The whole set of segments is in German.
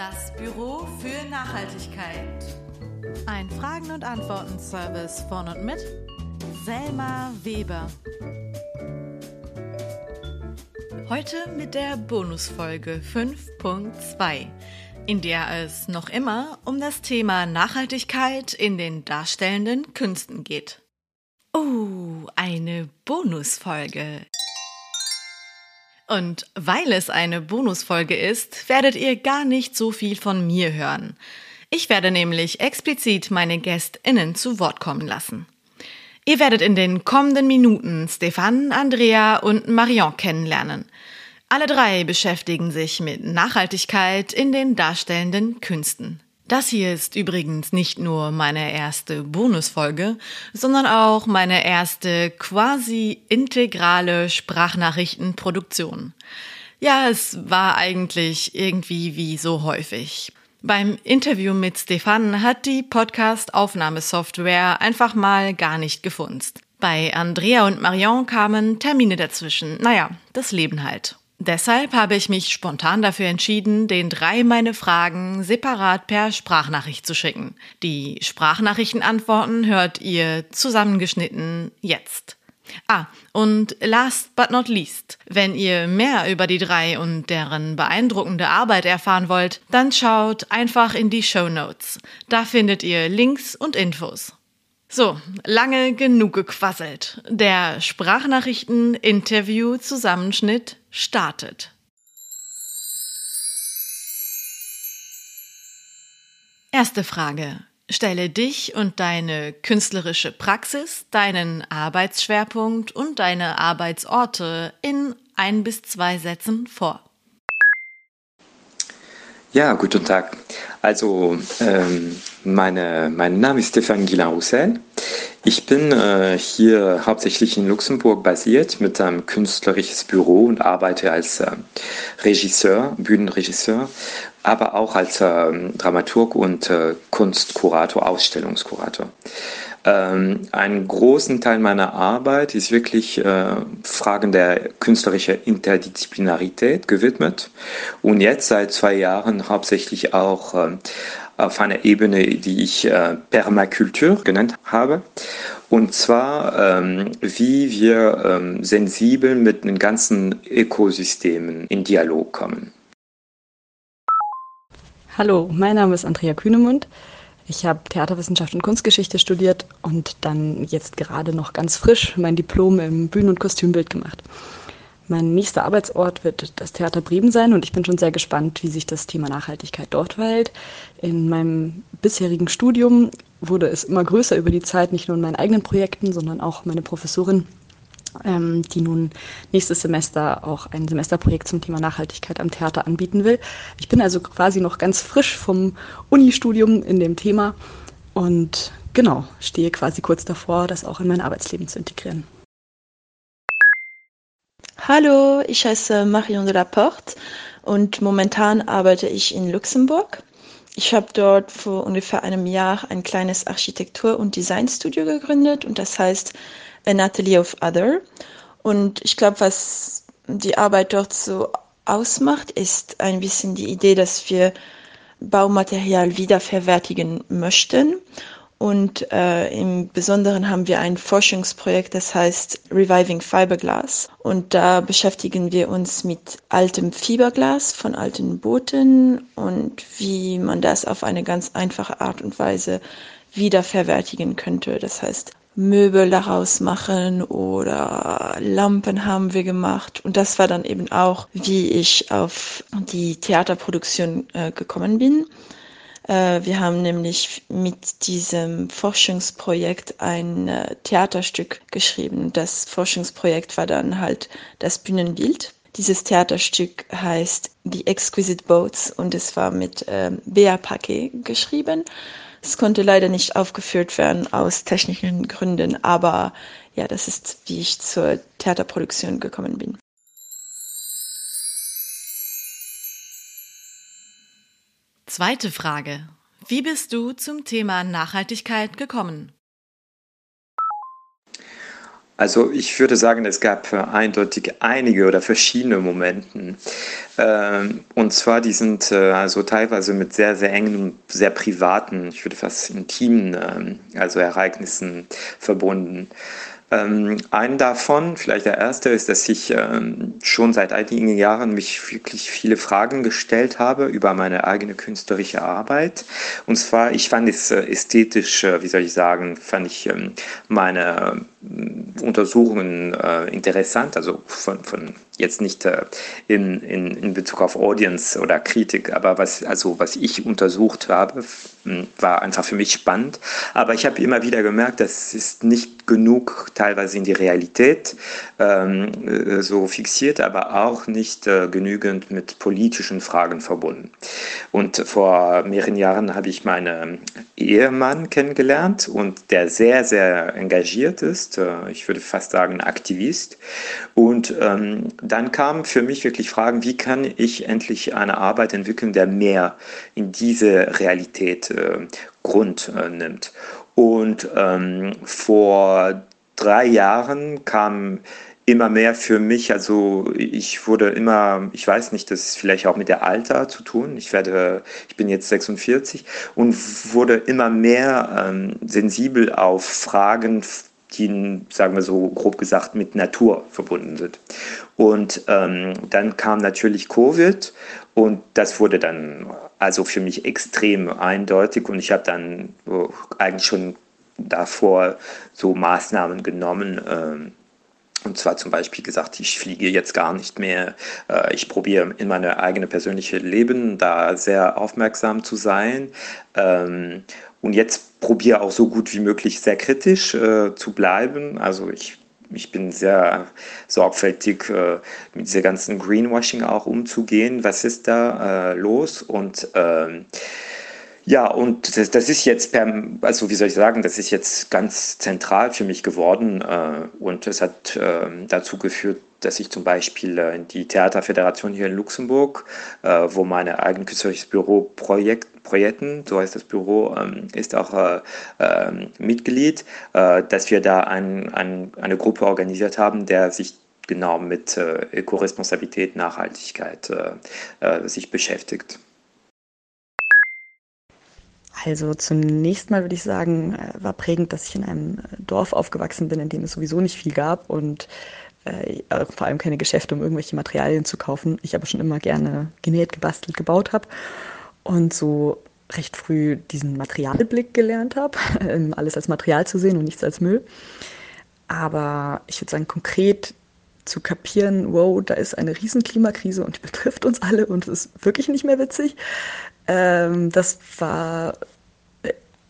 Das Büro für Nachhaltigkeit. Ein Fragen- und Antworten-Service von und mit Selma Weber. Heute mit der Bonusfolge 5.2, in der es noch immer um das Thema Nachhaltigkeit in den darstellenden Künsten geht. Oh, eine Bonusfolge. Und weil es eine Bonusfolge ist, werdet ihr gar nicht so viel von mir hören. Ich werde nämlich explizit meine GästInnen zu Wort kommen lassen. Ihr werdet in den kommenden Minuten Stefan, Andrea und Marion kennenlernen. Alle drei beschäftigen sich mit Nachhaltigkeit in den darstellenden Künsten. Das hier ist übrigens nicht nur meine erste Bonusfolge, sondern auch meine erste quasi integrale Sprachnachrichtenproduktion. Ja, es war eigentlich irgendwie wie so häufig. Beim Interview mit Stefan hat die Podcast-Aufnahmesoftware einfach mal gar nicht gefunzt. Bei Andrea und Marion kamen Termine dazwischen. Naja, das Leben halt. Deshalb habe ich mich spontan dafür entschieden, den drei meine Fragen separat per Sprachnachricht zu schicken. Die Sprachnachrichtenantworten hört ihr zusammengeschnitten jetzt. Ah, und last but not least, wenn ihr mehr über die drei und deren beeindruckende Arbeit erfahren wollt, dann schaut einfach in die Show Notes. Da findet ihr Links und Infos. So, lange genug gequasselt. Der Sprachnachrichten-Interview-Zusammenschnitt startet. Erste Frage. Stelle dich und deine künstlerische Praxis, deinen Arbeitsschwerpunkt und deine Arbeitsorte in ein bis zwei Sätzen vor. Ja, guten Tag. Also, ähm, meine, mein Name ist Stefan Guillain-Roussel. Ich bin äh, hier hauptsächlich in Luxemburg basiert mit einem künstlerisches Büro und arbeite als äh, Regisseur, Bühnenregisseur, aber auch als äh, Dramaturg und äh, Kunstkurator, Ausstellungskurator. Ähm, einen großen Teil meiner Arbeit ist wirklich äh, Fragen der künstlerischen Interdisziplinarität gewidmet und jetzt seit zwei Jahren hauptsächlich auch äh, auf einer Ebene, die ich äh, Permakultur genannt habe. Und zwar, ähm, wie wir ähm, sensibel mit den ganzen Ökosystemen in Dialog kommen. Hallo, mein Name ist Andrea Kühnemund. Ich habe Theaterwissenschaft und Kunstgeschichte studiert und dann jetzt gerade noch ganz frisch mein Diplom im Bühnen- und Kostümbild gemacht. Mein nächster Arbeitsort wird das Theater Bremen sein und ich bin schon sehr gespannt, wie sich das Thema Nachhaltigkeit dort verhält. In meinem bisherigen Studium wurde es immer größer über die Zeit, nicht nur in meinen eigenen Projekten, sondern auch meine Professorin ähm, die nun nächstes Semester auch ein Semesterprojekt zum Thema Nachhaltigkeit am Theater anbieten will. Ich bin also quasi noch ganz frisch vom Unistudium in dem Thema und genau, stehe quasi kurz davor, das auch in mein Arbeitsleben zu integrieren. Hallo, ich heiße Marion de la Porte und momentan arbeite ich in Luxemburg. Ich habe dort vor ungefähr einem Jahr ein kleines Architektur- und Designstudio gegründet und das heißt An Atelier of Other. Und ich glaube, was die Arbeit dort so ausmacht, ist ein bisschen die Idee, dass wir Baumaterial wiederverwertigen möchten. Und äh, im Besonderen haben wir ein Forschungsprojekt, das heißt Reviving Fiberglass. Und da beschäftigen wir uns mit altem Fiberglas von alten Booten und wie man das auf eine ganz einfache Art und Weise wiederverwertigen könnte. Das heißt, Möbel daraus machen oder Lampen haben wir gemacht. Und das war dann eben auch, wie ich auf die Theaterproduktion äh, gekommen bin. Äh, wir haben nämlich mit diesem Forschungsprojekt ein äh, Theaterstück geschrieben. Das Forschungsprojekt war dann halt das Bühnenbild. Dieses Theaterstück heißt The Exquisite Boats und es war mit äh, Bea Paquet geschrieben. Es konnte leider nicht aufgeführt werden aus technischen Gründen, aber ja, das ist, wie ich zur Theaterproduktion gekommen bin. Zweite Frage. Wie bist du zum Thema Nachhaltigkeit gekommen? Also ich würde sagen, es gab eindeutig einige oder verschiedene Momente. Ähm, und zwar, die sind äh, also teilweise mit sehr, sehr engen, sehr privaten, ich würde fast intimen, ähm, also Ereignissen verbunden. Ähm, einen davon, vielleicht der erste, ist, dass ich ähm, schon seit einigen Jahren mich wirklich viele Fragen gestellt habe über meine eigene künstlerische Arbeit. Und zwar, ich fand es äh, ästhetisch, äh, wie soll ich sagen, fand ich ähm, meine äh, Untersuchungen äh, interessant, also von, von jetzt nicht äh, in, in, in Bezug auf Audience oder Kritik, aber was, also was ich untersucht habe, war einfach für mich spannend. Aber ich habe immer wieder gemerkt, das ist nicht genug teilweise in die Realität ähm, äh, so fixiert, aber auch nicht äh, genügend mit politischen Fragen verbunden. Und vor mehreren Jahren habe ich meinen Ehemann kennengelernt und der sehr, sehr engagiert ist. Äh, ich würde fast sagen Aktivist. Und ähm, dann kamen für mich wirklich Fragen, wie kann ich endlich eine Arbeit entwickeln, der mehr in diese Realität äh, Grund äh, nimmt. Und ähm, vor drei Jahren kam immer mehr für mich, also ich wurde immer, ich weiß nicht, das ist vielleicht auch mit der Alter zu tun. Ich werde, ich bin jetzt 46 und wurde immer mehr ähm, sensibel auf Fragen die, sagen wir so grob gesagt, mit Natur verbunden sind. Und ähm, dann kam natürlich Covid und das wurde dann also für mich extrem eindeutig und ich habe dann oh, eigentlich schon davor so Maßnahmen genommen. Ähm, und zwar zum Beispiel gesagt, ich fliege jetzt gar nicht mehr. Äh, ich probiere in meine eigene persönliche Leben da sehr aufmerksam zu sein. Und jetzt probiere auch so gut wie möglich sehr kritisch äh, zu bleiben. Also ich, ich bin sehr sorgfältig äh, mit dieser ganzen Greenwashing auch umzugehen. Was ist da äh, los? Und ähm, ja, und das, das, ist jetzt per, also wie soll ich sagen, das ist jetzt ganz zentral für mich geworden äh, und es hat äh, dazu geführt, dass ich zum Beispiel äh, die Theaterföderation hier in Luxemburg, äh, wo mein eigenes künstlerisches Büro Projekt, Projekten, so heißt das Büro, ähm, ist auch äh, ähm, Mitglied, äh, dass wir da ein, ein, eine Gruppe organisiert haben, der sich genau mit äh, Ökoresponsabilität, Nachhaltigkeit äh, sich beschäftigt. Also zunächst mal würde ich sagen, war prägend, dass ich in einem Dorf aufgewachsen bin, in dem es sowieso nicht viel gab und äh, vor allem keine Geschäfte, um irgendwelche Materialien zu kaufen. Ich aber schon immer gerne genäht, gebastelt, gebaut habe und so recht früh diesen Materialblick gelernt habe, alles als Material zu sehen und nichts als Müll. Aber ich würde sagen, konkret zu kapieren, wow, da ist eine riesen Klimakrise und die betrifft uns alle und es ist wirklich nicht mehr witzig. Ähm, das war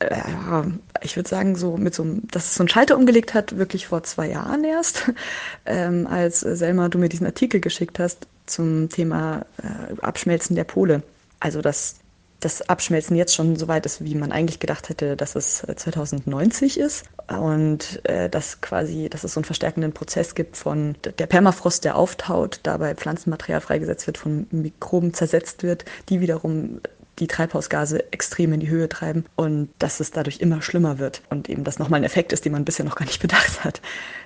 ja, ich würde sagen, so mit so dass es so einen Schalter umgelegt hat, wirklich vor zwei Jahren erst, ähm, als Selma, du mir diesen Artikel geschickt hast zum Thema äh, Abschmelzen der Pole. Also dass das Abschmelzen jetzt schon so weit ist, wie man eigentlich gedacht hätte, dass es 2090 ist. Und äh, dass quasi, dass es so einen verstärkenden Prozess gibt von der Permafrost, der auftaut, dabei Pflanzenmaterial freigesetzt wird, von Mikroben zersetzt wird, die wiederum die Treibhausgase extrem in die Höhe treiben und dass es dadurch immer schlimmer wird und eben das nochmal ein Effekt ist, den man bisher noch gar nicht bedacht hat.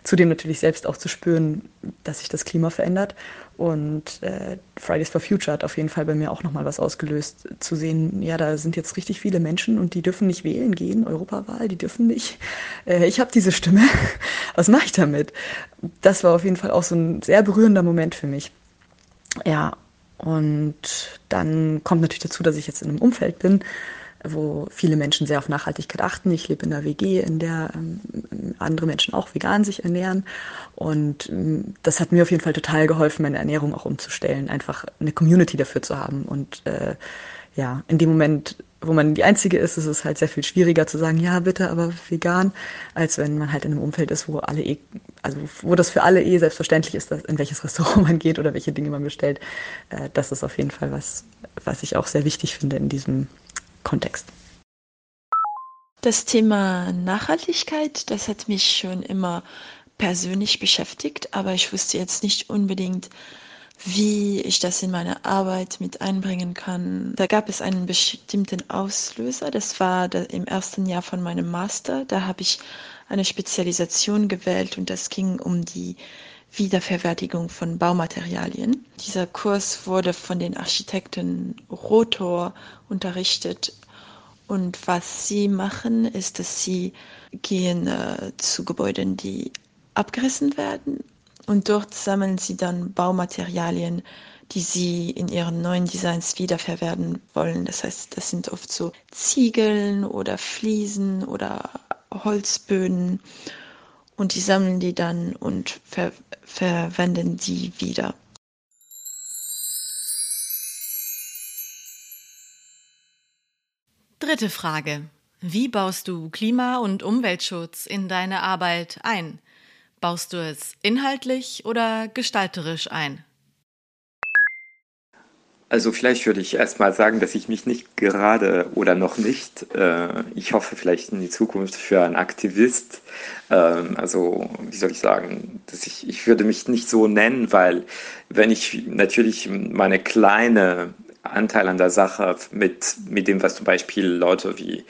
Zudem natürlich selbst auch zu spüren, dass sich das Klima verändert und äh, Fridays for Future hat auf jeden Fall bei mir auch nochmal was ausgelöst, zu sehen, ja, da sind jetzt richtig viele Menschen und die dürfen nicht wählen gehen, Europawahl, die dürfen nicht. Äh, ich habe diese Stimme, was mache ich damit? Das war auf jeden Fall auch so ein sehr berührender Moment für mich. Ja, und dann kommt natürlich dazu, dass ich jetzt in einem Umfeld bin, wo viele Menschen sehr auf Nachhaltigkeit achten. Ich lebe in einer WG, in der ähm, andere Menschen auch vegan sich ernähren. Und ähm, das hat mir auf jeden Fall total geholfen, meine Ernährung auch umzustellen, einfach eine Community dafür zu haben. Und äh, ja, in dem Moment, wo man die Einzige ist, ist es halt sehr viel schwieriger zu sagen, ja, bitte, aber vegan, als wenn man halt in einem Umfeld ist, wo alle eh, also wo das für alle eh selbstverständlich ist, in welches Restaurant man geht oder welche Dinge man bestellt. Äh, das ist auf jeden Fall was, was ich auch sehr wichtig finde in diesem Kontext. Das Thema Nachhaltigkeit, das hat mich schon immer persönlich beschäftigt, aber ich wusste jetzt nicht unbedingt, wie ich das in meine Arbeit mit einbringen kann. Da gab es einen bestimmten Auslöser. Das war im ersten Jahr von meinem Master. Da habe ich eine Spezialisation gewählt und das ging um die Wiederverwertigung von Baumaterialien. Dieser Kurs wurde von den Architekten Rotor unterrichtet und was sie machen, ist, dass sie gehen äh, zu Gebäuden, die abgerissen werden und dort sammeln sie dann Baumaterialien, die sie in ihren neuen Designs wiederverwerten wollen. Das heißt, das sind oft so Ziegeln oder Fliesen oder Holzböden und die sammeln die dann und ver verwenden die wieder. Dritte Frage. Wie baust du Klima- und Umweltschutz in deine Arbeit ein? Baust du es inhaltlich oder gestalterisch ein? Also vielleicht würde ich erstmal sagen, dass ich mich nicht gerade oder noch nicht, äh, ich hoffe vielleicht in die Zukunft für einen Aktivist, äh, also wie soll ich sagen, dass ich, ich würde mich nicht so nennen, weil wenn ich natürlich meine kleine Anteil an der Sache mit, mit dem, was zum Beispiel Leute wie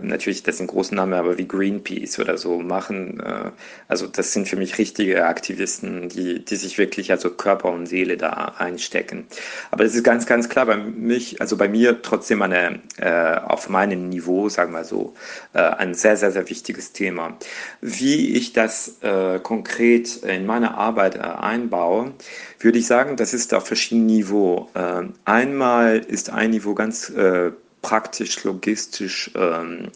natürlich, das sind große Namen, aber wie Greenpeace oder so machen. Äh, also das sind für mich richtige Aktivisten, die, die sich wirklich also Körper und Seele da einstecken. Aber es ist ganz, ganz klar bei mich, also bei mir trotzdem eine, äh, auf meinem Niveau, sagen wir so, äh, ein sehr, sehr, sehr wichtiges Thema. Wie ich das äh, konkret in meine Arbeit äh, einbaue, würde ich sagen, das ist auf verschiedenen Niveaus. Äh, einmal ist ein Niveau ganz praktisch, logistisch ähm,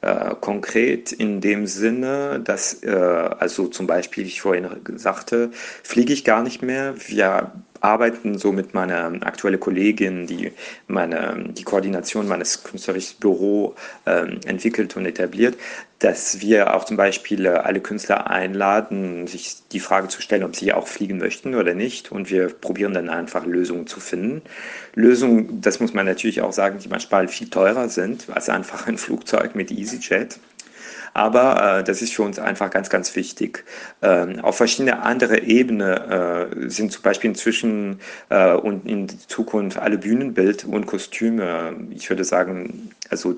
äh, konkret in dem Sinne, dass, äh, also zum Beispiel, wie ich vorhin sagte, fliege ich gar nicht mehr. Wir arbeiten so mit meiner aktuellen Kollegin, die meine, die Koordination meines künstlerischen Büros äh, entwickelt und etabliert, dass wir auch zum Beispiel äh, alle Künstler einladen, sich die Frage zu stellen, ob sie auch fliegen möchten oder nicht. Und wir probieren dann einfach Lösungen zu finden. Lösungen, das muss man natürlich auch sagen, die manchmal viel teurer sind als einfach ein Flugzeug mit EasyJet. Aber äh, das ist für uns einfach ganz, ganz wichtig. Ähm, auf verschiedene andere Ebenen äh, sind zum Beispiel inzwischen äh, und in Zukunft alle Bühnenbild und Kostüme, ich würde sagen, also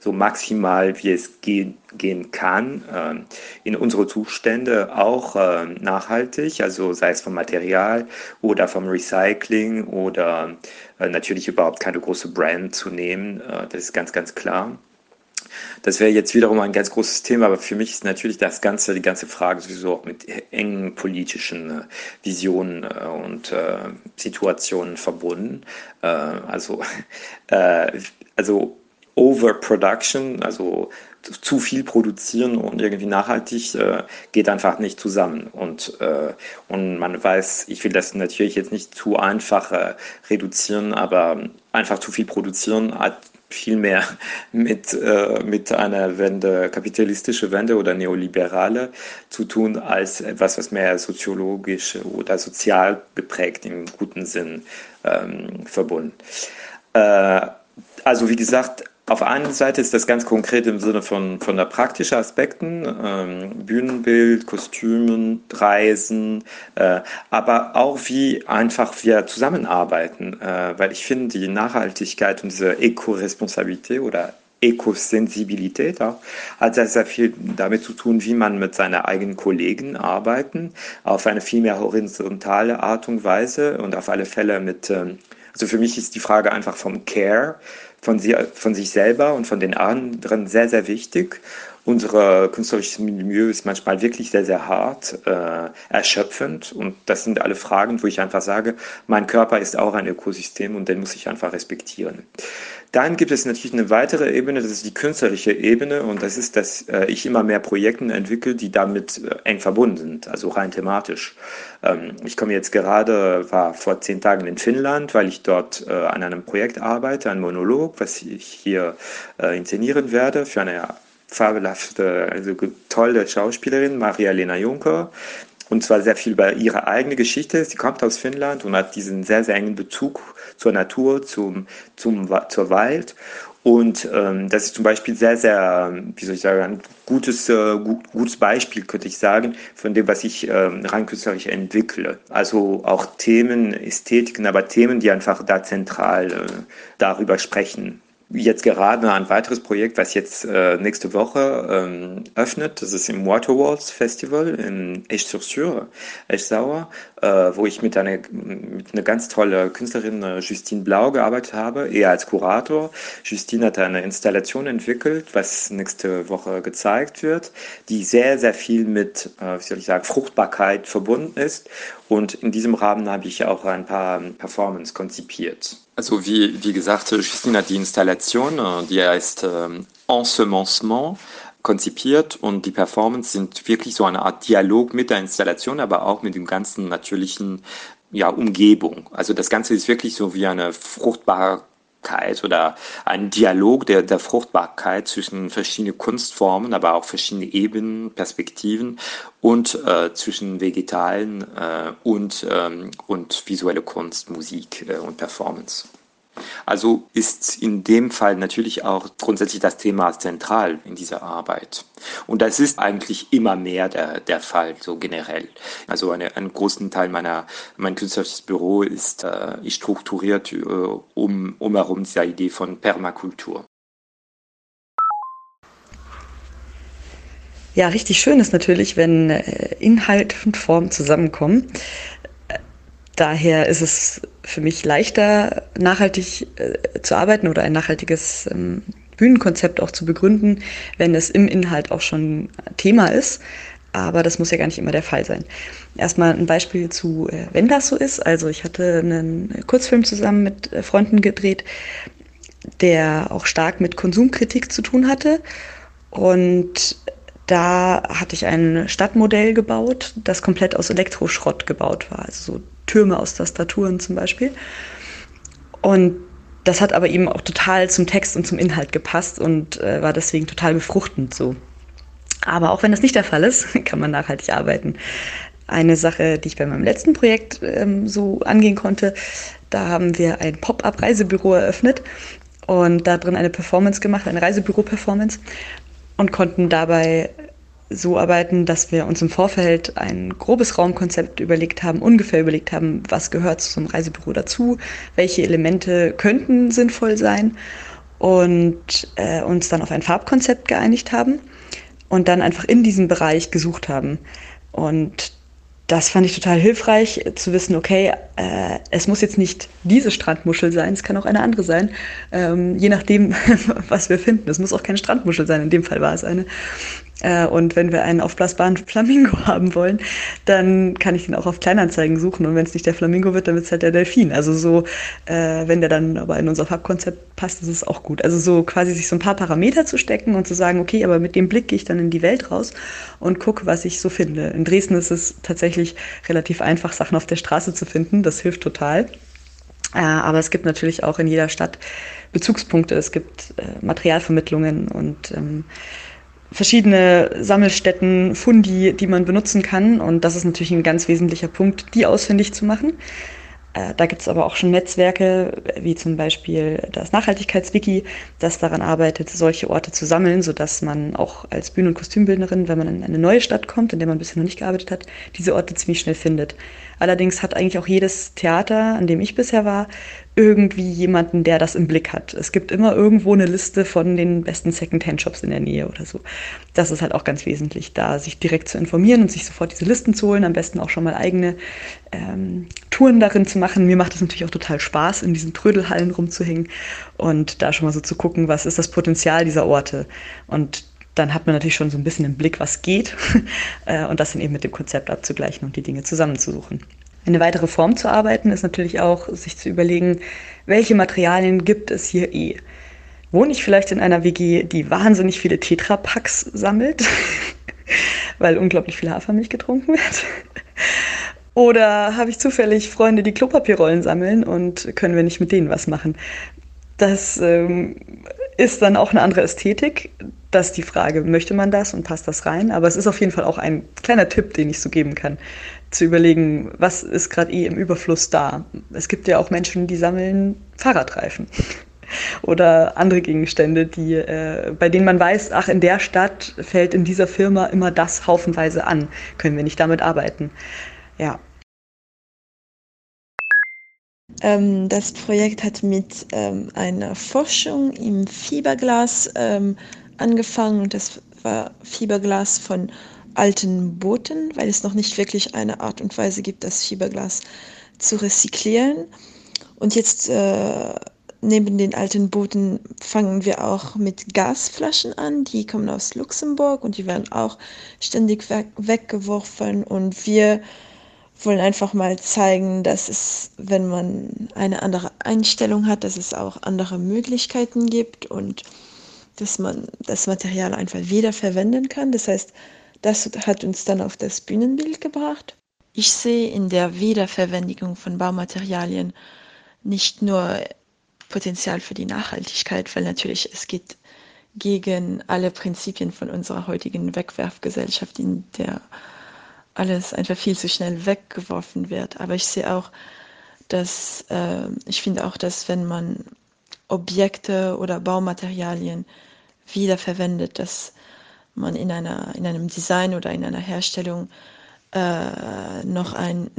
so maximal wie es gehen, gehen kann, äh, in unsere Zustände auch äh, nachhaltig, also sei es vom Material oder vom Recycling oder äh, natürlich überhaupt keine große Brand zu nehmen, äh, das ist ganz, ganz klar. Das wäre jetzt wiederum ein ganz großes Thema, aber für mich ist natürlich das Ganze, die ganze Frage sowieso auch mit engen politischen äh, Visionen äh, und äh, Situationen verbunden. Also, also Overproduction, also zu viel produzieren und irgendwie nachhaltig geht einfach nicht zusammen. Und, und man weiß, ich will das natürlich jetzt nicht zu einfach reduzieren, aber einfach zu viel produzieren hat viel mehr mit, äh, mit einer Wende, kapitalistische Wende oder neoliberale zu tun, als etwas, was mehr soziologisch oder sozial geprägt im guten Sinn ähm, verbunden. Äh, also wie gesagt, auf einer Seite ist das ganz konkret im Sinne von, von der praktischen Aspekten, ähm, Bühnenbild, Kostümen, Reisen, äh, aber auch wie einfach wir zusammenarbeiten, äh, weil ich finde, die Nachhaltigkeit und diese Eco-Responsabilität oder Ekosensibilität auch, hat sehr, sehr viel damit zu tun, wie man mit seinen eigenen Kollegen arbeiten, auf eine viel mehr horizontale Art und Weise und auf alle Fälle mit, ähm, also für mich ist die Frage einfach vom Care, von, sie, von sich selber und von den anderen sehr, sehr wichtig. Unser künstlerisches Milieu ist manchmal wirklich sehr, sehr hart, äh, erschöpfend. Und das sind alle Fragen, wo ich einfach sage, mein Körper ist auch ein Ökosystem und den muss ich einfach respektieren. Dann gibt es natürlich eine weitere Ebene, das ist die künstlerische Ebene und das ist, dass äh, ich immer mehr Projekte entwickle, die damit äh, eng verbunden sind, also rein thematisch. Ähm, ich komme jetzt gerade, war vor zehn Tagen in Finnland, weil ich dort äh, an einem Projekt arbeite, ein Monolog, was ich hier äh, inszenieren werde für eine fabelhafte, also tolle Schauspielerin, Maria-Lena Juncker, und zwar sehr viel über ihre eigene Geschichte. Sie kommt aus Finnland und hat diesen sehr, sehr engen Bezug zur Natur, zum, zum, zur Wald. Und ähm, das ist zum Beispiel sehr, sehr, wie soll ich sagen, ein gutes, äh, gut, gutes Beispiel, könnte ich sagen, von dem, was ich ähm, rein künstlerisch entwickle. Also auch Themen, Ästhetiken, aber Themen, die einfach da zentral äh, darüber sprechen jetzt gerade ein weiteres Projekt, was jetzt äh, nächste Woche ähm, öffnet. Das ist im Waterwalls Festival in Esch-sur-Sur, Esch-Sauer, äh, wo ich mit einer, mit einer ganz tolle Künstlerin, äh, Justine Blau, gearbeitet habe, eher als Kurator. Justine hat eine Installation entwickelt, was nächste Woche gezeigt wird, die sehr, sehr viel mit, äh, wie soll ich sagen, Fruchtbarkeit verbunden ist. Und in diesem Rahmen habe ich auch ein paar Performance konzipiert. Also wie, wie gesagt, Justine hat die Installation, äh, die heißt ähm, Ensemencement, konzipiert und die Performance sind wirklich so eine Art Dialog mit der Installation, aber auch mit dem ganzen natürlichen ja, Umgebung. Also das Ganze ist wirklich so wie eine fruchtbare oder ein Dialog der, der Fruchtbarkeit zwischen verschiedenen Kunstformen, aber auch verschiedene Ebenen, Perspektiven und äh, zwischen Vegetalen äh, und, ähm, und visuelle Kunst, Musik äh, und Performance. Also ist in dem Fall natürlich auch grundsätzlich das Thema zentral in dieser Arbeit. Und das ist eigentlich immer mehr der, der Fall, so generell. Also eine, einen großen Teil meiner, mein künstlerisches Büro ist, äh, strukturiert äh, um, um herum dieser Idee von Permakultur. Ja, richtig schön ist natürlich, wenn äh, Inhalt und Form zusammenkommen. Daher ist es für mich leichter, nachhaltig äh, zu arbeiten oder ein nachhaltiges ähm, Bühnenkonzept auch zu begründen, wenn es im Inhalt auch schon Thema ist. Aber das muss ja gar nicht immer der Fall sein. Erstmal ein Beispiel zu, äh, wenn das so ist. Also ich hatte einen Kurzfilm zusammen mit äh, Freunden gedreht, der auch stark mit Konsumkritik zu tun hatte. Und da hatte ich ein Stadtmodell gebaut, das komplett aus Elektroschrott gebaut war. Also so Türme aus Tastaturen zum Beispiel. Und das hat aber eben auch total zum Text und zum Inhalt gepasst und äh, war deswegen total befruchtend so. Aber auch wenn das nicht der Fall ist, kann man nachhaltig arbeiten. Eine Sache, die ich bei meinem letzten Projekt ähm, so angehen konnte, da haben wir ein Pop-up-Reisebüro eröffnet und da drin eine Performance gemacht, eine Reisebüro-Performance und konnten dabei so arbeiten, dass wir uns im Vorfeld ein grobes Raumkonzept überlegt haben, ungefähr überlegt haben, was gehört zu so einem Reisebüro dazu, welche Elemente könnten sinnvoll sein und äh, uns dann auf ein Farbkonzept geeinigt haben und dann einfach in diesem Bereich gesucht haben. Und das fand ich total hilfreich zu wissen, okay, äh, es muss jetzt nicht diese Strandmuschel sein, es kann auch eine andere sein, ähm, je nachdem, was wir finden. Es muss auch keine Strandmuschel sein, in dem Fall war es eine. Äh, und wenn wir einen aufblasbaren Flamingo haben wollen, dann kann ich den auch auf Kleinanzeigen suchen. Und wenn es nicht der Flamingo wird, dann wird es halt der Delfin. Also so, äh, wenn der dann aber in unser Farbkonzept passt, ist es auch gut. Also so quasi sich so ein paar Parameter zu stecken und zu sagen, okay, aber mit dem Blick gehe ich dann in die Welt raus und gucke, was ich so finde. In Dresden ist es tatsächlich relativ einfach, Sachen auf der Straße zu finden. Das hilft total. Äh, aber es gibt natürlich auch in jeder Stadt Bezugspunkte. Es gibt äh, Materialvermittlungen und ähm, verschiedene Sammelstätten, Fundi, die man benutzen kann. Und das ist natürlich ein ganz wesentlicher Punkt, die ausfindig zu machen. Äh, da gibt es aber auch schon Netzwerke, wie zum Beispiel das Nachhaltigkeitswiki, das daran arbeitet, solche Orte zu sammeln, sodass man auch als Bühnen- und Kostümbildnerin, wenn man in eine neue Stadt kommt, in der man bisher noch nicht gearbeitet hat, diese Orte ziemlich schnell findet. Allerdings hat eigentlich auch jedes Theater, an dem ich bisher war, irgendwie jemanden, der das im Blick hat. Es gibt immer irgendwo eine Liste von den besten Second-Hand-Shops in der Nähe oder so. Das ist halt auch ganz wesentlich, da sich direkt zu informieren und sich sofort diese Listen zu holen, am besten auch schon mal eigene ähm, Touren darin zu machen. Mir macht es natürlich auch total Spaß, in diesen Trödelhallen rumzuhängen und da schon mal so zu gucken, was ist das Potenzial dieser Orte. Und dann hat man natürlich schon so ein bisschen im Blick, was geht äh, und das dann eben mit dem Konzept abzugleichen und die Dinge zusammenzusuchen. Eine weitere Form zu arbeiten ist natürlich auch, sich zu überlegen, welche Materialien gibt es hier eh. Wohne ich vielleicht in einer WG, die wahnsinnig viele Tetrapacks sammelt, weil unglaublich viel Hafermilch getrunken wird? Oder habe ich zufällig Freunde, die Klopapierrollen sammeln und können wir nicht mit denen was machen? Das ähm, ist dann auch eine andere Ästhetik. Das ist die Frage, möchte man das und passt das rein? Aber es ist auf jeden Fall auch ein kleiner Tipp, den ich so geben kann zu überlegen, was ist gerade eh im Überfluss da. Es gibt ja auch Menschen, die sammeln Fahrradreifen. oder andere Gegenstände, die, äh, bei denen man weiß, ach, in der Stadt fällt in dieser Firma immer das haufenweise an. Können wir nicht damit arbeiten? Ja. Ähm, das Projekt hat mit ähm, einer Forschung im Fiberglas ähm, angefangen und das war Fiberglas von alten Booten, weil es noch nicht wirklich eine Art und Weise gibt, das Fiberglas zu recyceln. Und jetzt äh, neben den alten Booten fangen wir auch mit Gasflaschen an. Die kommen aus Luxemburg und die werden auch ständig weg weggeworfen. Und wir wollen einfach mal zeigen, dass es, wenn man eine andere Einstellung hat, dass es auch andere Möglichkeiten gibt und dass man das Material einfach wiederverwenden kann. Das heißt, das hat uns dann auf das Bühnenbild gebracht. Ich sehe in der Wiederverwendung von Baumaterialien nicht nur Potenzial für die Nachhaltigkeit, weil natürlich es geht gegen alle Prinzipien von unserer heutigen Wegwerfgesellschaft, in der alles einfach viel zu schnell weggeworfen wird. Aber ich sehe auch, dass äh, ich finde auch, dass wenn man Objekte oder Baumaterialien wiederverwendet, dass man in, einer, in einem Design oder in einer Herstellung äh, noch ein,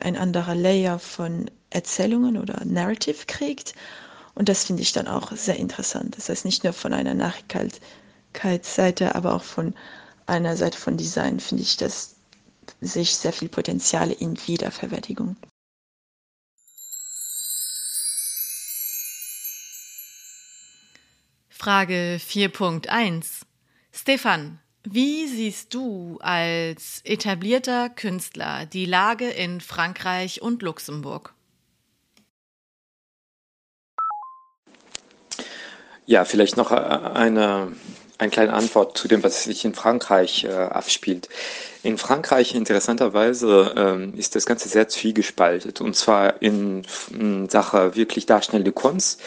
ein anderer Layer von Erzählungen oder Narrative kriegt. Und das finde ich dann auch sehr interessant. Das heißt, nicht nur von einer Nachhaltigkeitsseite, aber auch von einer Seite von Design finde ich, dass sich sehr viel Potenzial in Wiederverwertigung. Frage 4.1 Stefan, wie siehst du als etablierter Künstler die Lage in Frankreich und Luxemburg? Ja, vielleicht noch äh, eine, eine kleine Antwort zu dem, was sich in Frankreich äh, abspielt. In Frankreich interessanterweise ähm, ist das Ganze sehr zwiegespaltet und zwar in, in Sache wirklich darstellende Kunst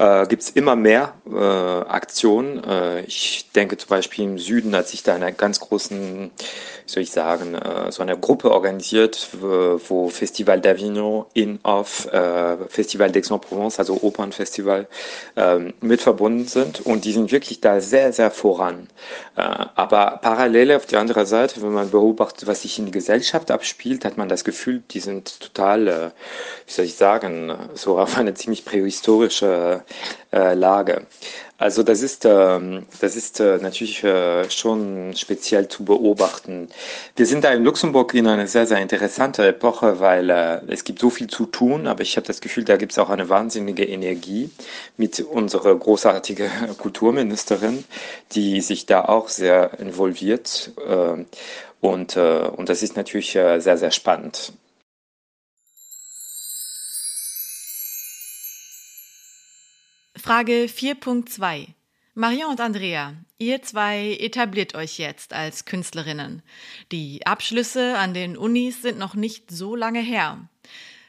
äh, gibt es immer mehr äh, Aktionen. Äh, ich denke zum Beispiel im Süden hat sich da eine ganz großen, wie soll ich sagen, äh, so eine Gruppe organisiert, wo, Festival d'Avignon in off äh, Festival d'Aix-en-Provence, also Opernfestival, ähm, mit verbunden sind und die sind wirklich da sehr, sehr voran. Äh, aber parallel auf der anderen Seite, wenn man beobachtet, was sich in der Gesellschaft abspielt, hat man das Gefühl, die sind total, äh, wie soll ich sagen, so auf eine ziemlich prähistorische äh, Lage. Also das ist, ähm, das ist äh, natürlich äh, schon speziell zu beobachten. Wir sind da in Luxemburg in einer sehr, sehr interessanten Epoche, weil äh, es gibt so viel zu tun, aber ich habe das Gefühl, da gibt es auch eine wahnsinnige Energie mit unserer großartigen Kulturministerin, die sich da auch sehr involviert. Äh, und, äh, und das ist natürlich äh, sehr, sehr spannend. Frage 4.2. Marion und Andrea, ihr zwei etabliert euch jetzt als Künstlerinnen. Die Abschlüsse an den Unis sind noch nicht so lange her.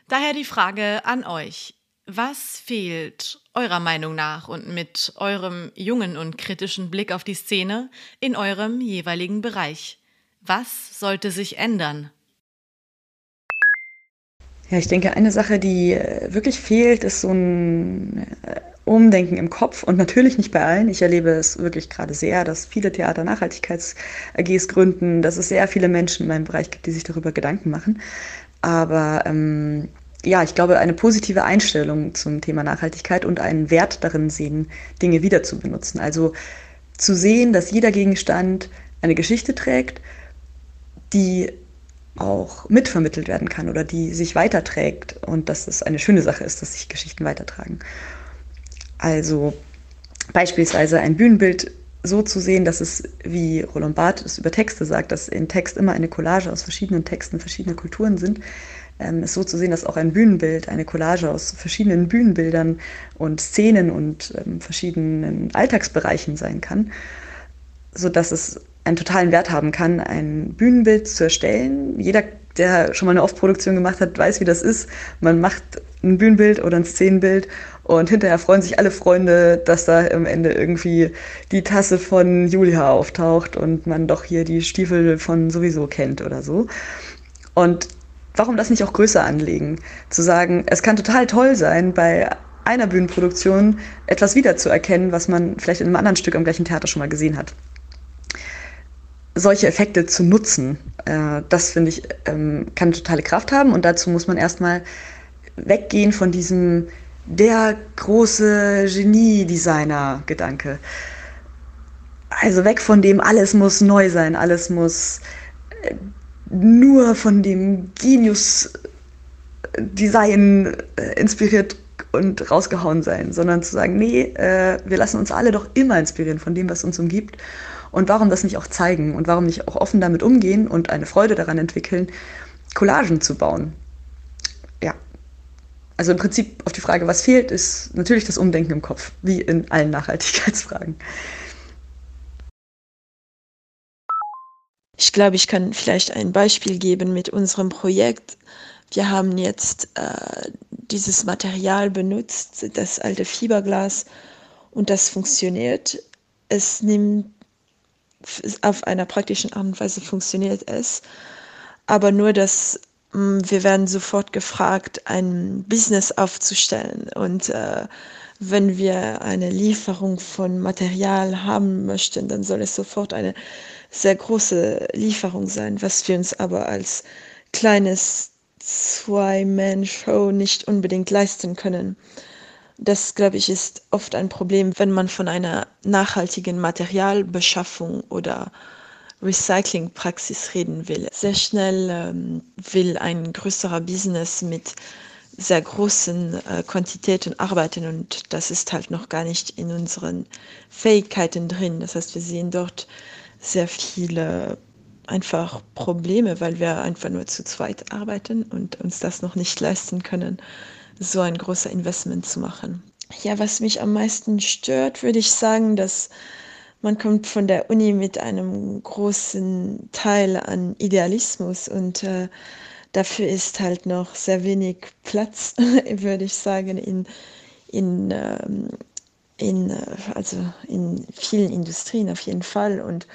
Daher die Frage an euch. Was fehlt eurer Meinung nach und mit eurem jungen und kritischen Blick auf die Szene in eurem jeweiligen Bereich? Was sollte sich ändern? Ja, ich denke, eine Sache, die äh, wirklich fehlt, ist so ein äh, Umdenken im Kopf und natürlich nicht bei allen. Ich erlebe es wirklich gerade sehr, dass viele Theater Nachhaltigkeits-AGs gründen, dass es sehr viele Menschen in meinem Bereich gibt, die sich darüber Gedanken machen. Aber ähm, ja, ich glaube, eine positive Einstellung zum Thema Nachhaltigkeit und einen Wert darin sehen, Dinge wieder zu benutzen. Also zu sehen, dass jeder Gegenstand eine Geschichte trägt, die auch mitvermittelt werden kann oder die sich weiterträgt und dass es eine schöne Sache ist, dass sich Geschichten weitertragen. Also beispielsweise ein Bühnenbild so zu sehen, dass es, wie Roland Barth es über Texte sagt, dass in Text immer eine Collage aus verschiedenen Texten verschiedener Kulturen sind, ähm, ist so zu sehen, dass auch ein Bühnenbild eine Collage aus verschiedenen Bühnenbildern und Szenen und ähm, verschiedenen Alltagsbereichen sein kann, sodass es einen totalen Wert haben kann, ein Bühnenbild zu erstellen. Jeder, der schon mal eine Off-Produktion gemacht hat, weiß, wie das ist. Man macht ein Bühnenbild oder ein Szenenbild und hinterher freuen sich alle Freunde, dass da am Ende irgendwie die Tasse von Julia auftaucht und man doch hier die Stiefel von sowieso kennt oder so. Und warum das nicht auch größer anlegen? Zu sagen, es kann total toll sein, bei einer Bühnenproduktion etwas wiederzuerkennen, was man vielleicht in einem anderen Stück am gleichen Theater schon mal gesehen hat. Solche Effekte zu nutzen, äh, das finde ich, ähm, kann totale Kraft haben und dazu muss man erstmal weggehen von diesem der große Genie-Designer-Gedanke. Also weg von dem, alles muss neu sein, alles muss äh, nur von dem Genius-Design äh, inspiriert und rausgehauen sein, sondern zu sagen, nee, äh, wir lassen uns alle doch immer inspirieren von dem, was uns umgibt. Und warum das nicht auch zeigen und warum nicht auch offen damit umgehen und eine Freude daran entwickeln, Collagen zu bauen. Ja. Also im Prinzip auf die Frage, was fehlt, ist natürlich das Umdenken im Kopf, wie in allen Nachhaltigkeitsfragen. Ich glaube, ich kann vielleicht ein Beispiel geben mit unserem Projekt. Wir haben jetzt äh, dieses Material benutzt, das alte Fiberglas, und das funktioniert. Es nimmt auf einer praktischen Art und Weise funktioniert es, aber nur, dass mm, wir werden sofort gefragt, ein Business aufzustellen und äh, wenn wir eine Lieferung von Material haben möchten, dann soll es sofort eine sehr große Lieferung sein, was wir uns aber als kleines Zwei-Man-Show nicht unbedingt leisten können. Das, glaube ich, ist oft ein Problem, wenn man von einer nachhaltigen Materialbeschaffung oder Recyclingpraxis reden will. Sehr schnell ähm, will ein größerer Business mit sehr großen äh, Quantitäten arbeiten und das ist halt noch gar nicht in unseren Fähigkeiten drin. Das heißt, wir sehen dort sehr viele einfach Probleme, weil wir einfach nur zu zweit arbeiten und uns das noch nicht leisten können, so ein großer Investment zu machen. Ja, was mich am meisten stört, würde ich sagen, dass man kommt von der Uni mit einem großen Teil an Idealismus und äh, dafür ist halt noch sehr wenig Platz, würde ich sagen, in, in, ähm, in, äh, also in vielen Industrien auf jeden Fall. Und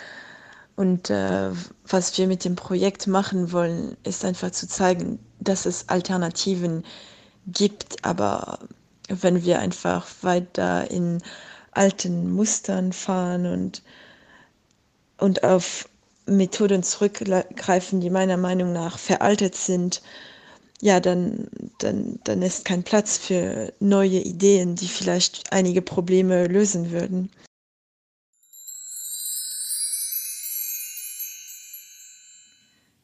und äh, was wir mit dem Projekt machen wollen, ist einfach zu zeigen, dass es Alternativen gibt. Aber wenn wir einfach weiter in alten Mustern fahren und, und auf Methoden zurückgreifen, die meiner Meinung nach veraltet sind, ja, dann, dann, dann ist kein Platz für neue Ideen, die vielleicht einige Probleme lösen würden.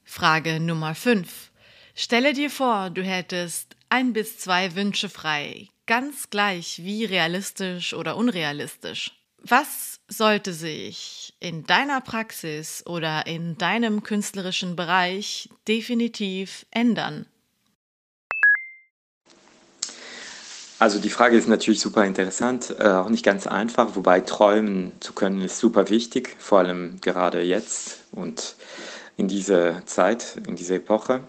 Frage Nummer 5. Stelle dir vor, du hättest ein bis zwei Wünsche frei, ganz gleich wie realistisch oder unrealistisch. Was sollte sich in deiner Praxis oder in deinem künstlerischen Bereich definitiv ändern? Also die Frage ist natürlich super interessant, äh, auch nicht ganz einfach, wobei träumen zu können ist super wichtig, vor allem gerade jetzt und in dieser Zeit, in dieser Epoche.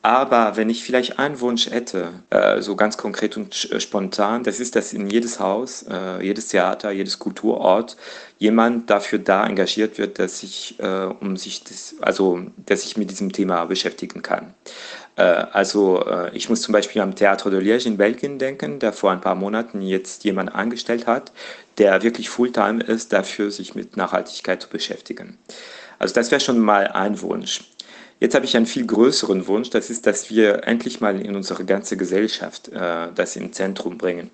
Aber wenn ich vielleicht einen Wunsch hätte, äh, so ganz konkret und äh, spontan, das ist, dass in jedes Haus, äh, jedes Theater, jedes Kulturort jemand dafür da engagiert wird, dass sich äh, um sich das, also dass ich mit diesem Thema beschäftigen kann. Äh, also äh, ich muss zum Beispiel am Théâtre de Liège in Belgien denken, der vor ein paar Monaten jetzt jemand angestellt hat, der wirklich Fulltime ist, dafür sich mit Nachhaltigkeit zu beschäftigen. Also das wäre schon mal ein Wunsch. Jetzt habe ich einen viel größeren Wunsch, das ist, dass wir endlich mal in unsere ganze Gesellschaft äh, das im Zentrum bringen.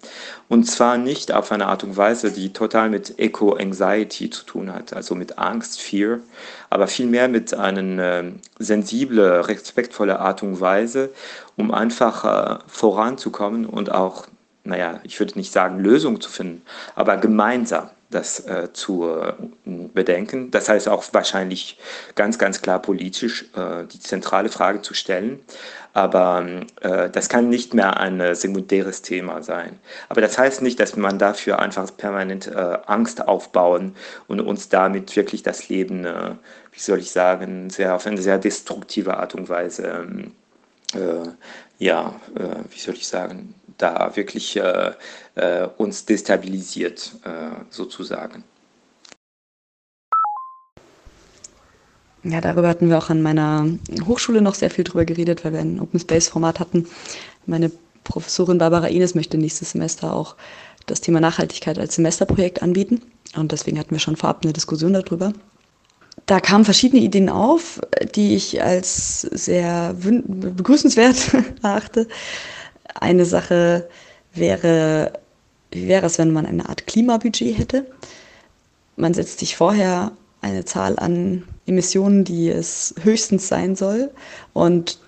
Und zwar nicht auf eine Art und Weise, die total mit Eco-Anxiety zu tun hat, also mit Angst, Fear, aber vielmehr mit einer äh, sensible, respektvolle Art und Weise, um einfach äh, voranzukommen und auch, naja, ich würde nicht sagen Lösungen zu finden, aber gemeinsam das äh, zu äh, bedenken. Das heißt auch wahrscheinlich ganz, ganz klar politisch äh, die zentrale Frage zu stellen. Aber äh, das kann nicht mehr ein sekundäres Thema sein. Aber das heißt nicht, dass man dafür einfach permanent äh, Angst aufbauen und uns damit wirklich das Leben, äh, wie soll ich sagen, sehr auf eine sehr destruktive Art und Weise, ähm, ja, wie soll ich sagen, da wirklich äh, äh, uns destabilisiert, äh, sozusagen. Ja, darüber hatten wir auch an meiner Hochschule noch sehr viel drüber geredet, weil wir ein Open Space Format hatten. Meine Professorin Barbara Ines möchte nächstes Semester auch das Thema Nachhaltigkeit als Semesterprojekt anbieten. Und deswegen hatten wir schon vorab eine Diskussion darüber. Da kamen verschiedene Ideen auf, die ich als sehr begrüßenswert erachte. Eine Sache wäre, wie wäre es, wenn man eine Art Klimabudget hätte? Man setzt sich vorher eine Zahl an Emissionen, die es höchstens sein soll. Und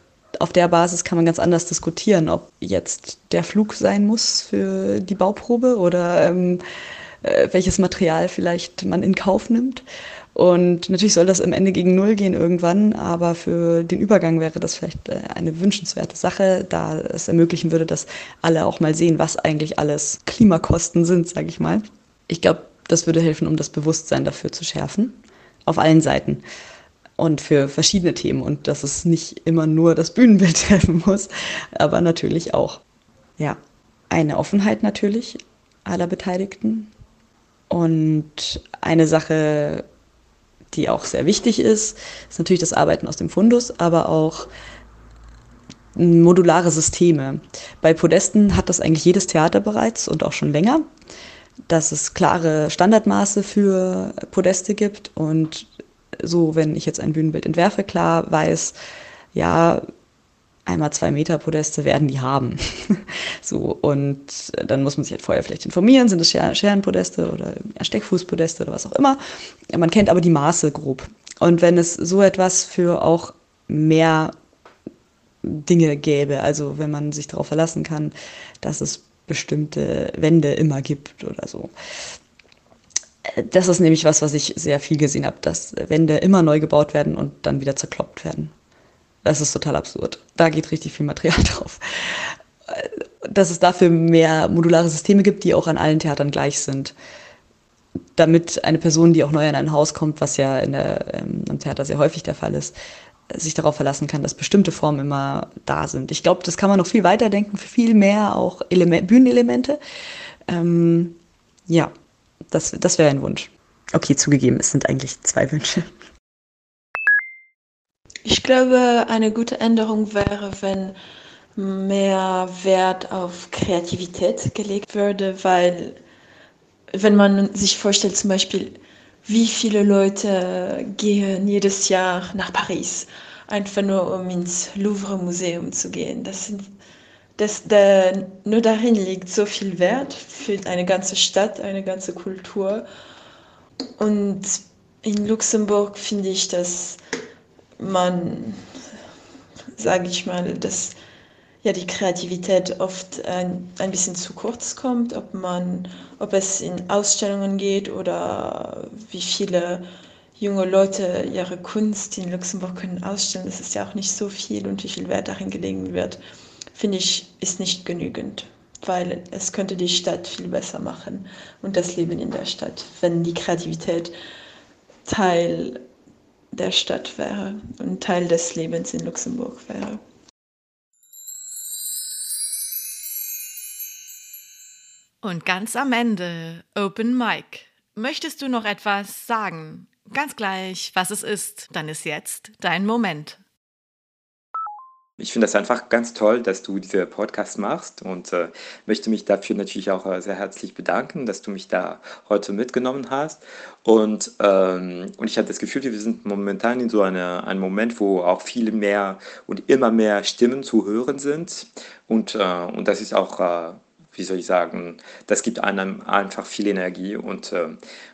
auf der Basis kann man ganz anders diskutieren, ob jetzt der Flug sein muss für die Bauprobe oder ähm, äh, welches Material vielleicht man in Kauf nimmt. Und natürlich soll das am Ende gegen Null gehen irgendwann, aber für den Übergang wäre das vielleicht äh, eine wünschenswerte Sache, da es ermöglichen würde, dass alle auch mal sehen, was eigentlich alles Klimakosten sind, sage ich mal. Ich glaube, das würde helfen, um das Bewusstsein dafür zu schärfen, auf allen Seiten und für verschiedene Themen und dass es nicht immer nur das Bühnenbild helfen muss, aber natürlich auch. Ja, eine Offenheit natürlich aller Beteiligten und eine Sache, die auch sehr wichtig ist, ist natürlich das Arbeiten aus dem Fundus, aber auch modulare Systeme. Bei Podesten hat das eigentlich jedes Theater bereits und auch schon länger, dass es klare Standardmaße für Podeste gibt und so, wenn ich jetzt ein Bühnenbild entwerfe, klar weiß, ja, einmal zwei Meter Podeste werden die haben. so, und dann muss man sich halt vorher vielleicht informieren, sind es Scherenpodeste oder Steckfußpodeste oder was auch immer. Man kennt aber die Maße grob. Und wenn es so etwas für auch mehr Dinge gäbe, also wenn man sich darauf verlassen kann, dass es bestimmte Wände immer gibt oder so. Das ist nämlich was, was ich sehr viel gesehen habe, dass Wände immer neu gebaut werden und dann wieder zerkloppt werden. Das ist total absurd. Da geht richtig viel Material drauf. Dass es dafür mehr modulare Systeme gibt, die auch an allen Theatern gleich sind. Damit eine Person, die auch neu in ein Haus kommt, was ja in der, ähm, im Theater sehr häufig der Fall ist, sich darauf verlassen kann, dass bestimmte Formen immer da sind. Ich glaube, das kann man noch viel weiter denken, viel mehr auch Element, Bühnenelemente. Ähm, ja, das, das wäre ein Wunsch. Okay, zugegeben, es sind eigentlich zwei Wünsche. Ich glaube, eine gute Änderung wäre, wenn mehr Wert auf Kreativität gelegt würde, weil wenn man sich vorstellt, zum Beispiel, wie viele Leute gehen jedes Jahr nach Paris, einfach nur um ins Louvre Museum zu gehen. Das sind, das, da, nur darin liegt so viel Wert für eine ganze Stadt, eine ganze Kultur. Und in Luxemburg finde ich das man, sage ich mal, dass ja die Kreativität oft ein, ein bisschen zu kurz kommt, ob man, ob es in Ausstellungen geht oder wie viele junge Leute ihre Kunst in Luxemburg können ausstellen. Das ist ja auch nicht so viel und wie viel Wert darin gelegen wird, finde ich, ist nicht genügend, weil es könnte die Stadt viel besser machen und das Leben in der Stadt, wenn die Kreativität Teil der Stadt wäre und Teil des Lebens in Luxemburg wäre. Und ganz am Ende Open Mic. Möchtest du noch etwas sagen? Ganz gleich, was es ist, dann ist jetzt dein Moment. Ich finde das einfach ganz toll, dass du diese Podcast machst und äh, möchte mich dafür natürlich auch äh, sehr herzlich bedanken, dass du mich da heute mitgenommen hast. Und, ähm, und ich habe das Gefühl, wir sind momentan in so eine, einem Moment, wo auch viel mehr und immer mehr Stimmen zu hören sind. Und, äh, und das ist auch, äh, wie soll ich sagen, das gibt einem einfach viel Energie. Und, äh,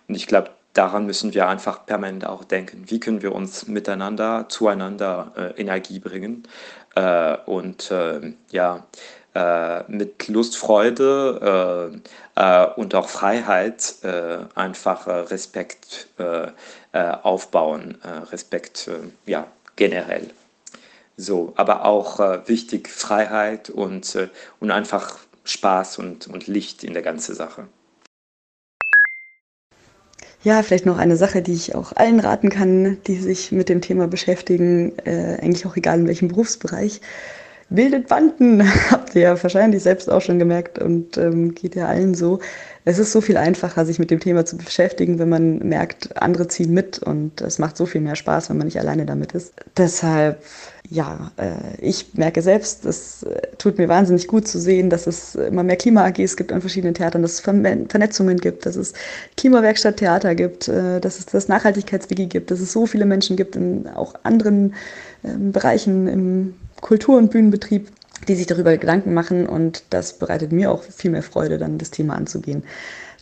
und ich glaube, daran müssen wir einfach permanent auch denken. Wie können wir uns miteinander, zueinander äh, Energie bringen? äh, und äh, ja, mit Lust, Freude äh, äh, und auch Freiheit äh, einfach Respekt aufbauen, Respekt ja, generell. So, aber auch wichtig Freiheit und, und einfach Spaß und, und Licht in der ganzen Sache. Ja, vielleicht noch eine Sache, die ich auch allen raten kann, die sich mit dem Thema beschäftigen, äh, eigentlich auch egal in welchem Berufsbereich. Bildet Banden, habt ihr ja wahrscheinlich selbst auch schon gemerkt und ähm, geht ja allen so. Es ist so viel einfacher, sich mit dem Thema zu beschäftigen, wenn man merkt, andere ziehen mit und es macht so viel mehr Spaß, wenn man nicht alleine damit ist. Deshalb, ja, äh, ich merke selbst, es äh, tut mir wahnsinnig gut zu sehen, dass es immer mehr Klima-AGs gibt an verschiedenen Theatern, dass es Vernetzungen gibt, dass es Klimawerkstatt-Theater gibt, äh, dass es das Nachhaltigkeitswiki gibt, dass es so viele Menschen gibt in auch anderen ähm, Bereichen im Kultur- und Bühnenbetrieb, die sich darüber Gedanken machen und das bereitet mir auch viel mehr Freude, dann das Thema anzugehen.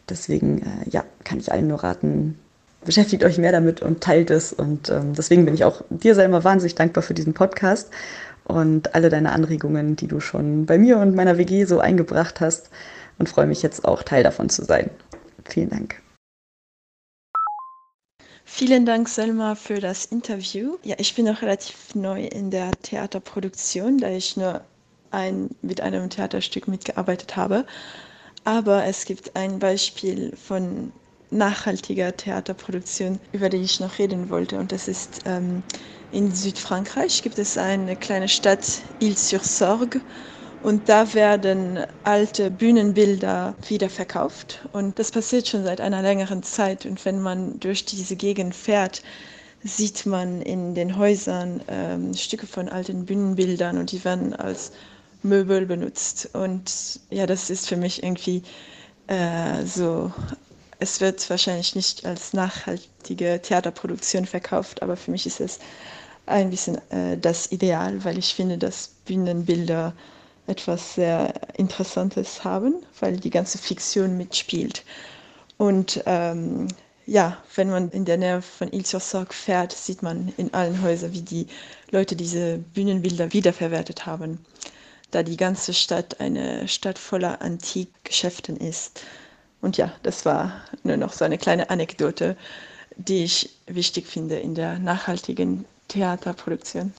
Deswegen, ja, kann ich allen nur raten, beschäftigt euch mehr damit und teilt es. Und ähm, deswegen bin ich auch dir selber wahnsinnig dankbar für diesen Podcast und alle deine Anregungen, die du schon bei mir und meiner WG so eingebracht hast und freue mich jetzt auch Teil davon zu sein. Vielen Dank. Vielen Dank, Selma, für das Interview. Ja, ich bin noch relativ neu in der Theaterproduktion, da ich nur ein, mit einem Theaterstück mitgearbeitet habe. Aber es gibt ein Beispiel von nachhaltiger Theaterproduktion, über die ich noch reden wollte. Und das ist ähm, in Südfrankreich gibt es eine kleine Stadt, Ile-sur-Sorgue. Und da werden alte Bühnenbilder wieder verkauft. Und das passiert schon seit einer längeren Zeit. Und wenn man durch diese Gegend fährt, sieht man in den Häusern ähm, Stücke von alten Bühnenbildern und die werden als Möbel benutzt. Und ja, das ist für mich irgendwie äh, so es wird wahrscheinlich nicht als nachhaltige Theaterproduktion verkauft, aber für mich ist es ein bisschen äh, das Ideal, weil ich finde, dass Bühnenbilder etwas sehr Interessantes haben, weil die ganze Fiktion mitspielt. Und ähm, ja, wenn man in der Nähe von Ile-sur-Sorgue fährt, sieht man in allen Häusern, wie die Leute diese Bühnenbilder wiederverwertet haben, da die ganze Stadt eine Stadt voller Antikgeschäften ist. Und ja, das war nur noch so eine kleine Anekdote, die ich wichtig finde in der nachhaltigen Theaterproduktion.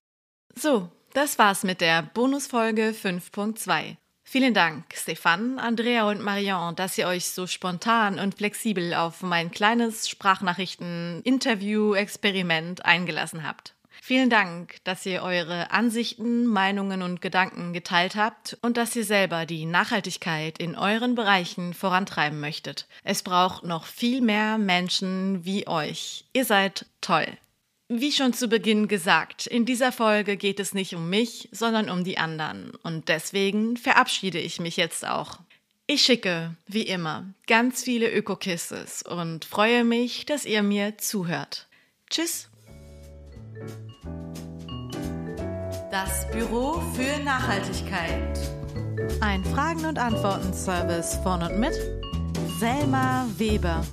So, das war's mit der Bonusfolge 5.2. Vielen Dank, Stefan, Andrea und Marion, dass ihr euch so spontan und flexibel auf mein kleines Sprachnachrichten-Interview-Experiment eingelassen habt. Vielen Dank, dass ihr eure Ansichten, Meinungen und Gedanken geteilt habt und dass ihr selber die Nachhaltigkeit in euren Bereichen vorantreiben möchtet. Es braucht noch viel mehr Menschen wie euch. Ihr seid toll. Wie schon zu Beginn gesagt, in dieser Folge geht es nicht um mich, sondern um die anderen. Und deswegen verabschiede ich mich jetzt auch. Ich schicke, wie immer, ganz viele Öko-Kisses und freue mich, dass ihr mir zuhört. Tschüss! Das Büro für Nachhaltigkeit. Ein Fragen- und Antworten-Service von und mit Selma Weber.